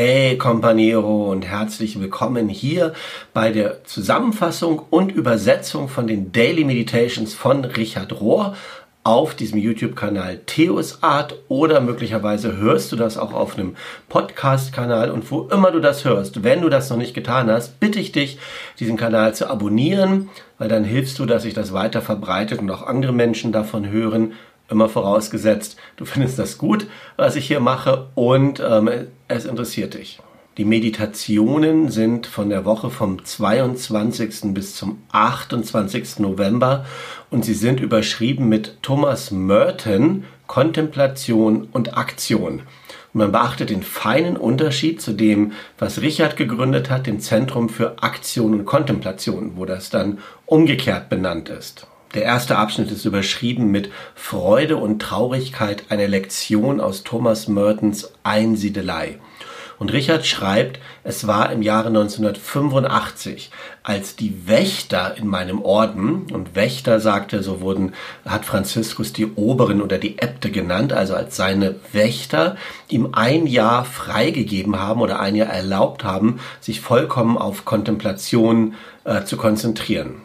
Hey Companiero und herzlich willkommen hier bei der Zusammenfassung und Übersetzung von den Daily Meditations von Richard Rohr auf diesem YouTube-Kanal Theos Art. Oder möglicherweise hörst du das auch auf einem Podcast-Kanal. Und wo immer du das hörst, wenn du das noch nicht getan hast, bitte ich dich, diesen Kanal zu abonnieren, weil dann hilfst du, dass sich das weiter verbreitet und auch andere Menschen davon hören, immer vorausgesetzt, du findest das gut, was ich hier mache und ähm, es interessiert dich. Die Meditationen sind von der Woche vom 22. bis zum 28. November und sie sind überschrieben mit Thomas Merton, Kontemplation und Aktion. Und man beachtet den feinen Unterschied zu dem, was Richard gegründet hat, dem Zentrum für Aktion und Kontemplation, wo das dann umgekehrt benannt ist. Der erste Abschnitt ist überschrieben mit Freude und Traurigkeit, eine Lektion aus Thomas Mertens Einsiedelei. Und Richard schreibt, es war im Jahre 1985, als die Wächter in meinem Orden, und Wächter sagte, so wurden, hat Franziskus die Oberen oder die Äbte genannt, also als seine Wächter, ihm ein Jahr freigegeben haben oder ein Jahr erlaubt haben, sich vollkommen auf Kontemplation äh, zu konzentrieren.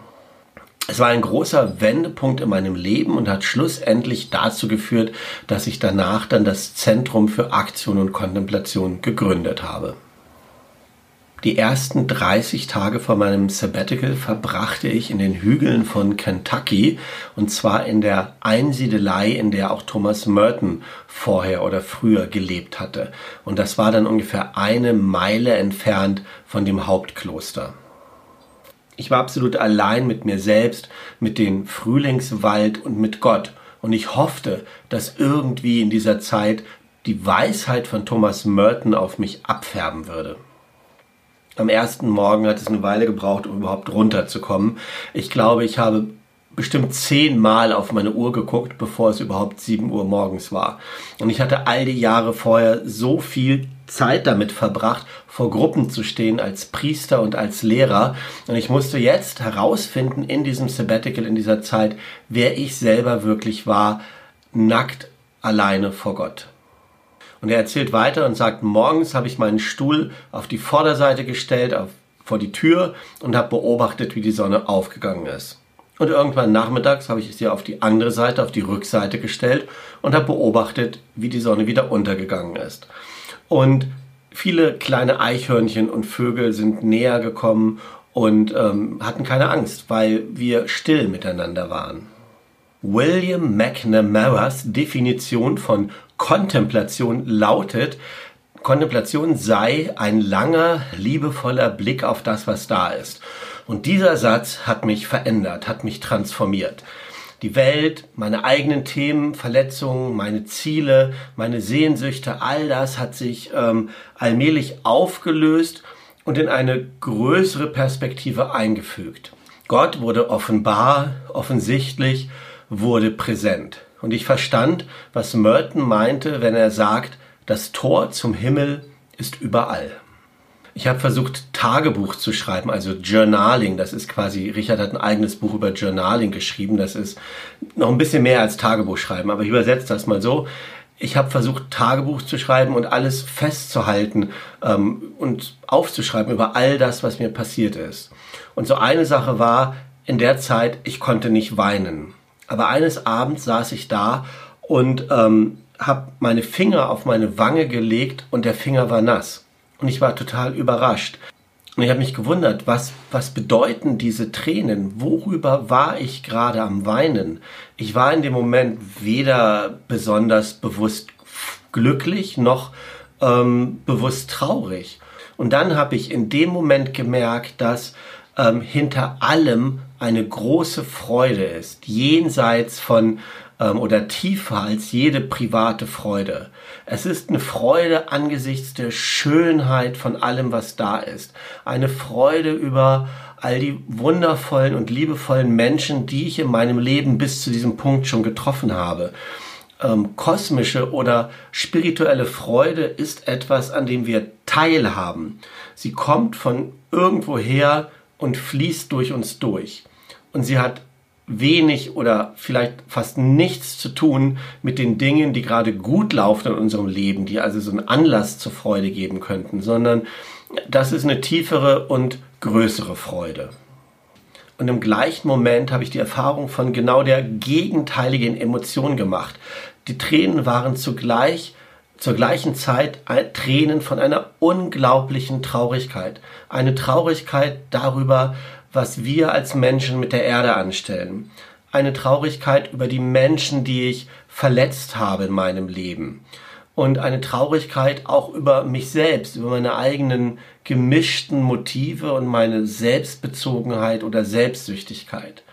Es war ein großer Wendepunkt in meinem Leben und hat schlussendlich dazu geführt, dass ich danach dann das Zentrum für Aktion und Kontemplation gegründet habe. Die ersten 30 Tage vor meinem Sabbatical verbrachte ich in den Hügeln von Kentucky und zwar in der Einsiedelei, in der auch Thomas Merton vorher oder früher gelebt hatte. Und das war dann ungefähr eine Meile entfernt von dem Hauptkloster. Ich war absolut allein mit mir selbst, mit dem Frühlingswald und mit Gott. Und ich hoffte, dass irgendwie in dieser Zeit die Weisheit von Thomas Merton auf mich abfärben würde. Am ersten Morgen hat es eine Weile gebraucht, um überhaupt runterzukommen. Ich glaube, ich habe bestimmt zehnmal auf meine Uhr geguckt, bevor es überhaupt sieben Uhr morgens war. Und ich hatte all die Jahre vorher so viel Zeit damit verbracht, vor Gruppen zu stehen als Priester und als Lehrer. Und ich musste jetzt herausfinden in diesem Sabbatical, in dieser Zeit, wer ich selber wirklich war, nackt alleine vor Gott. Und er erzählt weiter und sagt, morgens habe ich meinen Stuhl auf die Vorderseite gestellt, auf, vor die Tür und habe beobachtet, wie die Sonne aufgegangen ist. Und irgendwann nachmittags habe ich sie auf die andere Seite, auf die Rückseite gestellt und habe beobachtet, wie die Sonne wieder untergegangen ist. Und viele kleine Eichhörnchen und Vögel sind näher gekommen und ähm, hatten keine Angst, weil wir still miteinander waren. William McNamara's Definition von Kontemplation lautet, Kontemplation sei ein langer, liebevoller Blick auf das, was da ist. Und dieser Satz hat mich verändert, hat mich transformiert. Die Welt, meine eigenen Themen, Verletzungen, meine Ziele, meine Sehnsüchte, all das hat sich ähm, allmählich aufgelöst und in eine größere Perspektive eingefügt. Gott wurde offenbar, offensichtlich, wurde präsent. Und ich verstand, was Merton meinte, wenn er sagt, das Tor zum Himmel ist überall. Ich habe versucht, Tagebuch zu schreiben, also Journaling. Das ist quasi, Richard hat ein eigenes Buch über Journaling geschrieben. Das ist noch ein bisschen mehr als Tagebuch schreiben, aber ich übersetze das mal so. Ich habe versucht, Tagebuch zu schreiben und alles festzuhalten ähm, und aufzuschreiben über all das, was mir passiert ist. Und so eine Sache war, in der Zeit, ich konnte nicht weinen. Aber eines Abends saß ich da und ähm, habe meine Finger auf meine Wange gelegt und der Finger war nass. Und ich war total überrascht. Und ich habe mich gewundert, was, was bedeuten diese Tränen? Worüber war ich gerade am Weinen? Ich war in dem Moment weder besonders bewusst glücklich noch ähm, bewusst traurig. Und dann habe ich in dem Moment gemerkt, dass ähm, hinter allem eine große Freude ist, jenseits von ähm, oder tiefer als jede private Freude. Es ist eine Freude angesichts der Schönheit von allem, was da ist. Eine Freude über all die wundervollen und liebevollen Menschen, die ich in meinem Leben bis zu diesem Punkt schon getroffen habe. Ähm, kosmische oder spirituelle Freude ist etwas, an dem wir teilhaben. Sie kommt von irgendwoher und fließt durch uns durch. Und sie hat wenig oder vielleicht fast nichts zu tun mit den Dingen, die gerade gut laufen in unserem Leben, die also so einen Anlass zur Freude geben könnten, sondern das ist eine tiefere und größere Freude. Und im gleichen Moment habe ich die Erfahrung von genau der gegenteiligen Emotion gemacht. Die Tränen waren zugleich zur gleichen Zeit Tränen von einer unglaublichen Traurigkeit. Eine Traurigkeit darüber, was wir als Menschen mit der Erde anstellen. Eine Traurigkeit über die Menschen, die ich verletzt habe in meinem Leben. Und eine Traurigkeit auch über mich selbst, über meine eigenen gemischten Motive und meine Selbstbezogenheit oder Selbstsüchtigkeit.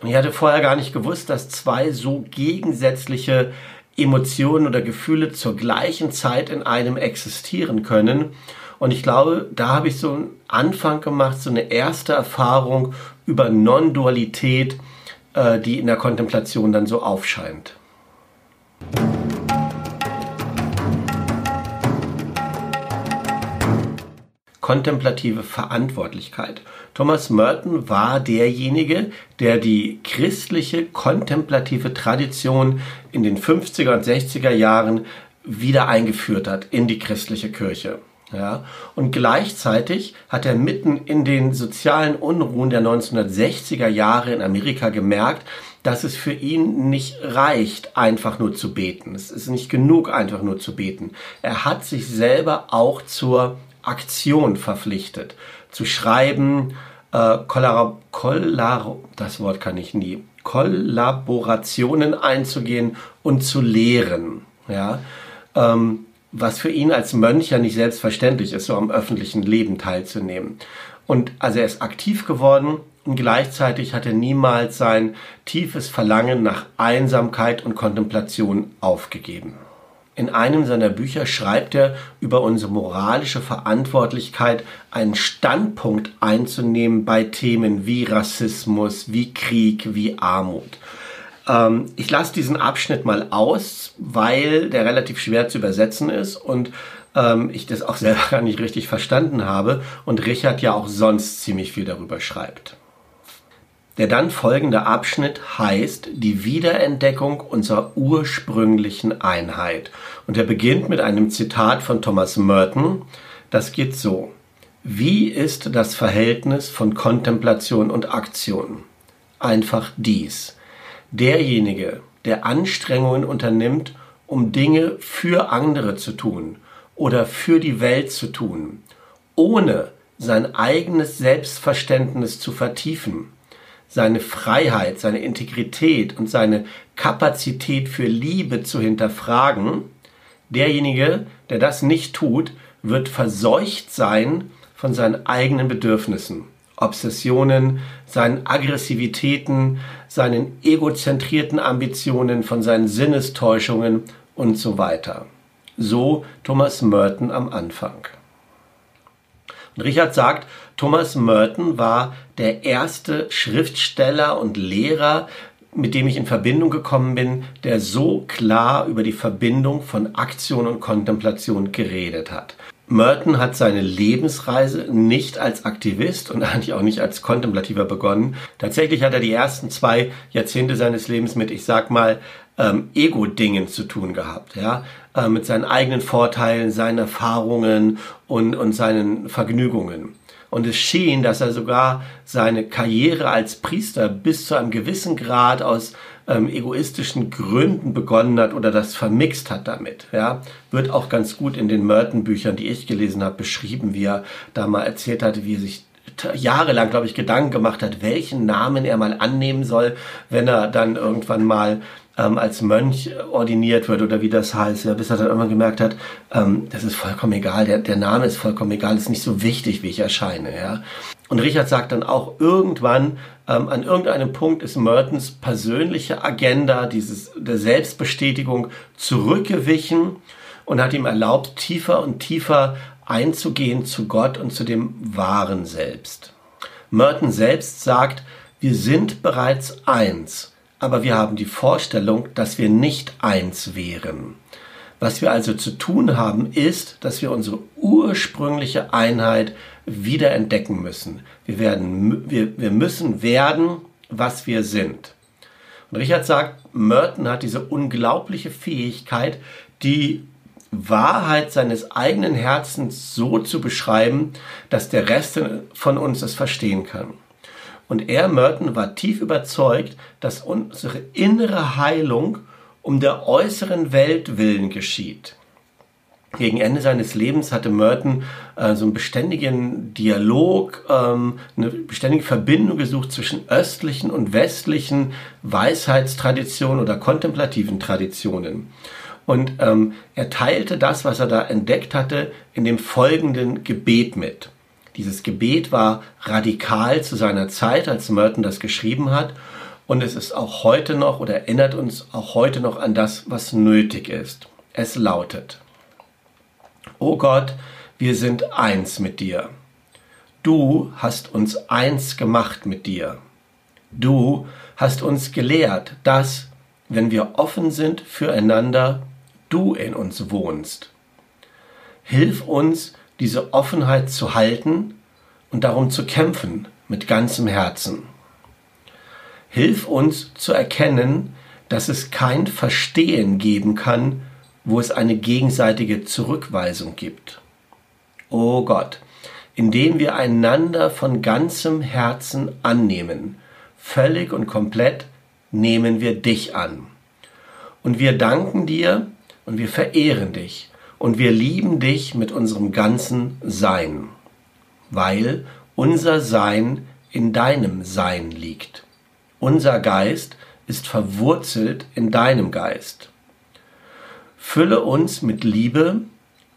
Und ich hatte vorher gar nicht gewusst, dass zwei so gegensätzliche Emotionen oder Gefühle zur gleichen Zeit in einem existieren können. Und ich glaube, da habe ich so einen Anfang gemacht, so eine erste Erfahrung über Non-Dualität, äh, die in der Kontemplation dann so aufscheint. kontemplative Verantwortlichkeit. Thomas Merton war derjenige, der die christliche kontemplative Tradition in den 50er und 60er Jahren wieder eingeführt hat in die christliche Kirche. Ja, und gleichzeitig hat er mitten in den sozialen Unruhen der 1960er Jahre in Amerika gemerkt, dass es für ihn nicht reicht, einfach nur zu beten. Es ist nicht genug, einfach nur zu beten. Er hat sich selber auch zur Aktion verpflichtet. Zu schreiben, äh, Kollab Kollab das Wort kann ich nie, Kollaborationen einzugehen und zu lehren. Ja? Ähm, was für ihn als Mönch ja nicht selbstverständlich ist, so am öffentlichen Leben teilzunehmen. Und also er ist aktiv geworden und gleichzeitig hat er niemals sein tiefes Verlangen nach Einsamkeit und Kontemplation aufgegeben. In einem seiner Bücher schreibt er über unsere moralische Verantwortlichkeit, einen Standpunkt einzunehmen bei Themen wie Rassismus, wie Krieg, wie Armut. Ähm, ich lasse diesen Abschnitt mal aus, weil der relativ schwer zu übersetzen ist und ähm, ich das auch selber gar nicht richtig verstanden habe und Richard ja auch sonst ziemlich viel darüber schreibt. Der dann folgende Abschnitt heißt die Wiederentdeckung unserer ursprünglichen Einheit. Und er beginnt mit einem Zitat von Thomas Merton. Das geht so. Wie ist das Verhältnis von Kontemplation und Aktion? Einfach dies. Derjenige, der Anstrengungen unternimmt, um Dinge für andere zu tun oder für die Welt zu tun, ohne sein eigenes Selbstverständnis zu vertiefen, seine Freiheit, seine Integrität und seine Kapazität für Liebe zu hinterfragen, derjenige, der das nicht tut, wird verseucht sein von seinen eigenen Bedürfnissen, Obsessionen, seinen Aggressivitäten, seinen egozentrierten Ambitionen, von seinen Sinnestäuschungen und so weiter. So Thomas Merton am Anfang. Und Richard sagt, Thomas Merton war der erste Schriftsteller und Lehrer, mit dem ich in Verbindung gekommen bin, der so klar über die Verbindung von Aktion und Kontemplation geredet hat. Merton hat seine Lebensreise nicht als Aktivist und eigentlich auch nicht als Kontemplativer begonnen. Tatsächlich hat er die ersten zwei Jahrzehnte seines Lebens mit, ich sag mal, ähm, Ego-Dingen zu tun gehabt, ja, äh, mit seinen eigenen Vorteilen, seinen Erfahrungen und, und seinen Vergnügungen. Und es schien, dass er sogar seine Karriere als Priester bis zu einem gewissen Grad aus ähm, egoistischen Gründen begonnen hat oder das vermixt hat damit. Ja, wird auch ganz gut in den Merton-Büchern, die ich gelesen habe, beschrieben, wie er da mal erzählt hatte, wie er sich jahrelang, glaube ich, Gedanken gemacht hat, welchen Namen er mal annehmen soll, wenn er dann irgendwann mal ähm, als Mönch ordiniert wird oder wie das heißt, ja, bis er dann irgendwann gemerkt hat, ähm, das ist vollkommen egal, der, der Name ist vollkommen egal, ist nicht so wichtig, wie ich erscheine. Ja. Und Richard sagt dann auch, irgendwann, ähm, an irgendeinem Punkt ist Mertens persönliche Agenda, dieses, der Selbstbestätigung zurückgewichen und hat ihm erlaubt, tiefer und tiefer einzugehen zu Gott und zu dem wahren Selbst. Merton selbst sagt, wir sind bereits eins aber wir haben die Vorstellung, dass wir nicht eins wären. Was wir also zu tun haben, ist, dass wir unsere ursprüngliche Einheit wieder entdecken müssen. Wir, werden, wir, wir müssen werden was wir sind. Und Richard sagt, Merton hat diese unglaubliche Fähigkeit, die Wahrheit seines eigenen Herzens so zu beschreiben, dass der Rest von uns es verstehen kann. Und er, Merton, war tief überzeugt, dass unsere innere Heilung um der äußeren Welt willen geschieht. Gegen Ende seines Lebens hatte Merton äh, so einen beständigen Dialog, ähm, eine beständige Verbindung gesucht zwischen östlichen und westlichen Weisheitstraditionen oder kontemplativen Traditionen. Und ähm, er teilte das, was er da entdeckt hatte, in dem folgenden Gebet mit. Dieses Gebet war radikal zu seiner Zeit, als Merton das geschrieben hat. Und es ist auch heute noch oder erinnert uns auch heute noch an das, was nötig ist. Es lautet, O Gott, wir sind eins mit dir. Du hast uns eins gemacht mit dir. Du hast uns gelehrt, dass, wenn wir offen sind füreinander, du in uns wohnst. Hilf uns, diese Offenheit zu halten und darum zu kämpfen mit ganzem Herzen. Hilf uns zu erkennen, dass es kein Verstehen geben kann, wo es eine gegenseitige Zurückweisung gibt. O Gott, indem wir einander von ganzem Herzen annehmen, völlig und komplett nehmen wir dich an. Und wir danken dir und wir verehren dich und wir lieben dich mit unserem ganzen Sein, weil unser Sein in deinem Sein liegt. Unser Geist ist verwurzelt in deinem Geist. Fülle uns mit Liebe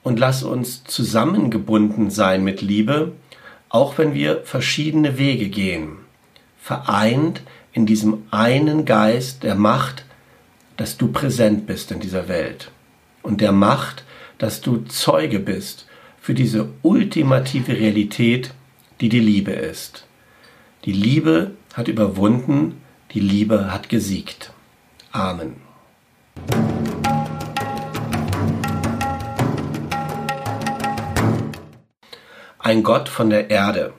und lass uns zusammengebunden sein mit Liebe, auch wenn wir verschiedene Wege gehen, vereint in diesem einen Geist der Macht, dass du präsent bist in dieser Welt und der Macht, dass du Zeuge bist für diese ultimative Realität, die die Liebe ist. Die Liebe hat überwunden, die Liebe hat gesiegt. Amen. ein Gott von der Erde.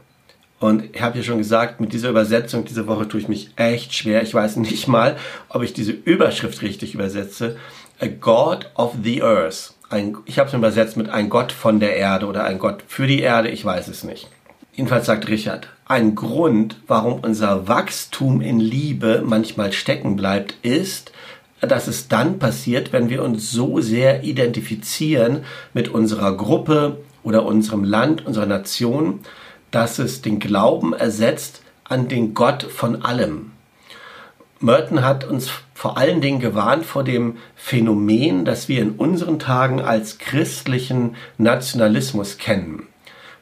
Und ich habe ja schon gesagt, mit dieser Übersetzung diese Woche tue ich mich echt schwer. Ich weiß nicht mal, ob ich diese Überschrift richtig übersetze. A God of the Earth. Ein, ich habe es übersetzt mit ein Gott von der Erde oder ein Gott für die Erde. Ich weiß es nicht. Jedenfalls sagt Richard, ein Grund, warum unser Wachstum in Liebe manchmal stecken bleibt, ist, dass es dann passiert, wenn wir uns so sehr identifizieren mit unserer Gruppe, oder unserem Land, unserer Nation, dass es den Glauben ersetzt an den Gott von allem. Merton hat uns vor allen Dingen gewarnt vor dem Phänomen, das wir in unseren Tagen als christlichen Nationalismus kennen.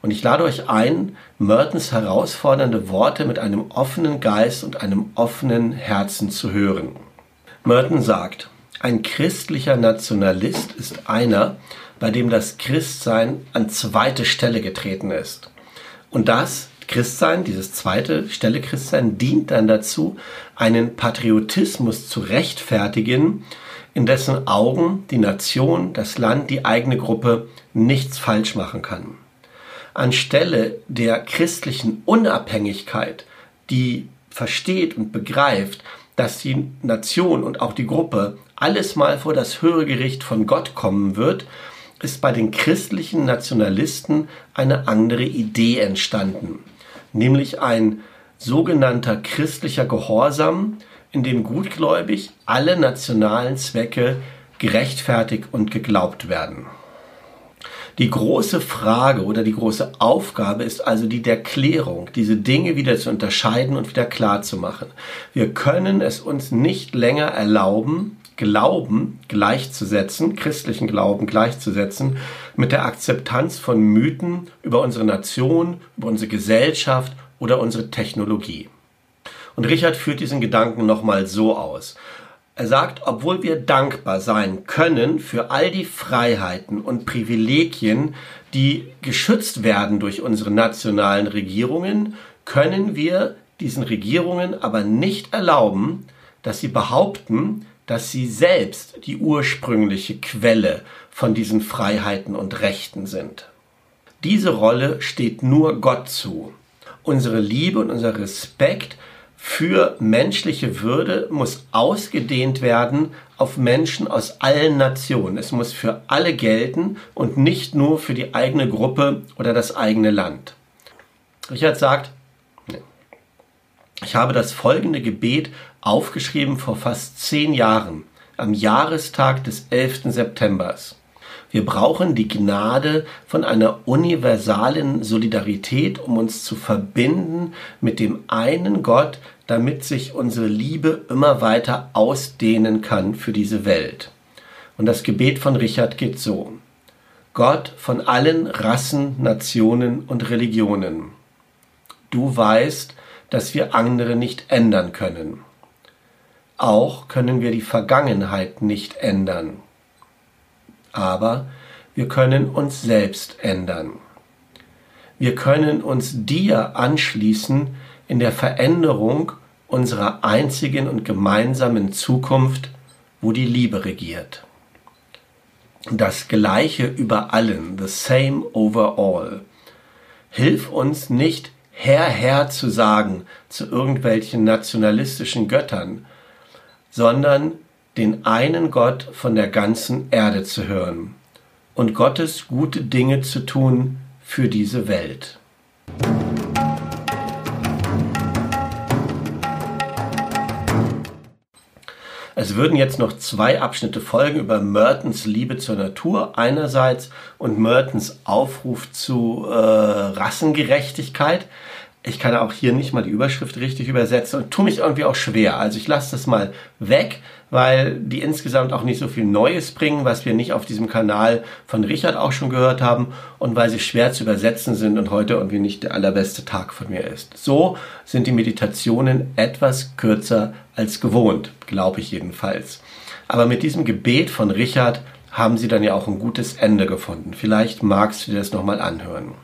Und ich lade euch ein, Mertons herausfordernde Worte mit einem offenen Geist und einem offenen Herzen zu hören. Merton sagt, ein christlicher Nationalist ist einer, bei dem das Christsein an zweite Stelle getreten ist. Und das Christsein, dieses zweite Stelle Christsein, dient dann dazu, einen Patriotismus zu rechtfertigen, in dessen Augen die Nation, das Land, die eigene Gruppe nichts falsch machen kann. Anstelle der christlichen Unabhängigkeit, die versteht und begreift, dass die Nation und auch die Gruppe alles mal vor das höhere Gericht von Gott kommen wird, ist bei den christlichen Nationalisten eine andere Idee entstanden, nämlich ein sogenannter christlicher Gehorsam, in dem gutgläubig alle nationalen Zwecke gerechtfertigt und geglaubt werden. Die große Frage oder die große Aufgabe ist also die der Klärung, diese Dinge wieder zu unterscheiden und wieder klar zu machen. Wir können es uns nicht länger erlauben, Glauben gleichzusetzen, christlichen Glauben gleichzusetzen, mit der Akzeptanz von Mythen über unsere Nation, über unsere Gesellschaft oder unsere Technologie. Und Richard führt diesen Gedanken nochmal so aus. Er sagt, obwohl wir dankbar sein können für all die Freiheiten und Privilegien, die geschützt werden durch unsere nationalen Regierungen, können wir diesen Regierungen aber nicht erlauben, dass sie behaupten, dass sie selbst die ursprüngliche Quelle von diesen Freiheiten und Rechten sind. Diese Rolle steht nur Gott zu. Unsere Liebe und unser Respekt für menschliche Würde muss ausgedehnt werden auf Menschen aus allen Nationen. Es muss für alle gelten und nicht nur für die eigene Gruppe oder das eigene Land. Richard sagt, ich habe das folgende Gebet aufgeschrieben vor fast zehn Jahren, am Jahrestag des 11. Septembers. Wir brauchen die Gnade von einer universalen Solidarität, um uns zu verbinden mit dem einen Gott, damit sich unsere Liebe immer weiter ausdehnen kann für diese Welt. Und das Gebet von Richard geht so. Gott von allen Rassen, Nationen und Religionen. Du weißt, dass wir andere nicht ändern können. Auch können wir die Vergangenheit nicht ändern aber wir können uns selbst ändern. Wir können uns dir anschließen in der Veränderung unserer einzigen und gemeinsamen Zukunft, wo die Liebe regiert. Das Gleiche über allen, the same over all. Hilf uns nicht Herr, Herr zu sagen zu irgendwelchen nationalistischen Göttern, sondern den einen Gott von der ganzen Erde zu hören und Gottes gute Dinge zu tun für diese Welt. Es würden jetzt noch zwei Abschnitte folgen über Mertens Liebe zur Natur einerseits und Mertens Aufruf zu äh, Rassengerechtigkeit. Ich kann auch hier nicht mal die Überschrift richtig übersetzen und tue mich irgendwie auch schwer. Also ich lasse das mal weg, weil die insgesamt auch nicht so viel Neues bringen, was wir nicht auf diesem Kanal von Richard auch schon gehört haben und weil sie schwer zu übersetzen sind und heute irgendwie nicht der allerbeste Tag von mir ist. So sind die Meditationen etwas kürzer als gewohnt, glaube ich jedenfalls. Aber mit diesem Gebet von Richard haben sie dann ja auch ein gutes Ende gefunden. Vielleicht magst du dir das nochmal anhören.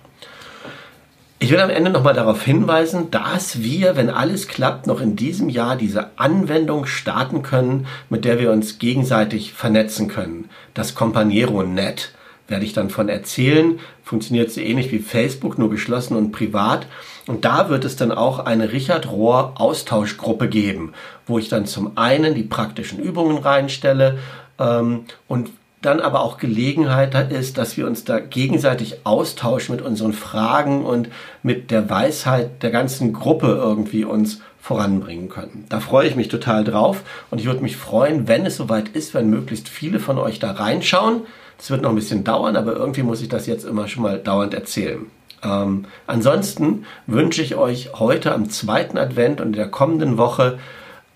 Ich will am Ende nochmal darauf hinweisen, dass wir, wenn alles klappt, noch in diesem Jahr diese Anwendung starten können, mit der wir uns gegenseitig vernetzen können. Das Companiero Net werde ich dann von erzählen. Funktioniert so ähnlich wie Facebook, nur geschlossen und privat. Und da wird es dann auch eine Richard Rohr Austauschgruppe geben, wo ich dann zum einen die praktischen Übungen reinstelle ähm, und dann aber auch Gelegenheit ist, dass wir uns da gegenseitig austauschen mit unseren Fragen und mit der Weisheit der ganzen Gruppe irgendwie uns voranbringen können. Da freue ich mich total drauf und ich würde mich freuen, wenn es soweit ist, wenn möglichst viele von euch da reinschauen. Es wird noch ein bisschen dauern, aber irgendwie muss ich das jetzt immer schon mal dauernd erzählen. Ähm, ansonsten wünsche ich euch heute am zweiten Advent und in der kommenden Woche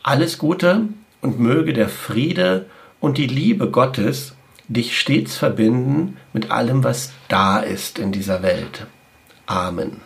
alles Gute und möge der Friede und die Liebe Gottes dich stets verbinden mit allem, was da ist in dieser Welt. Amen.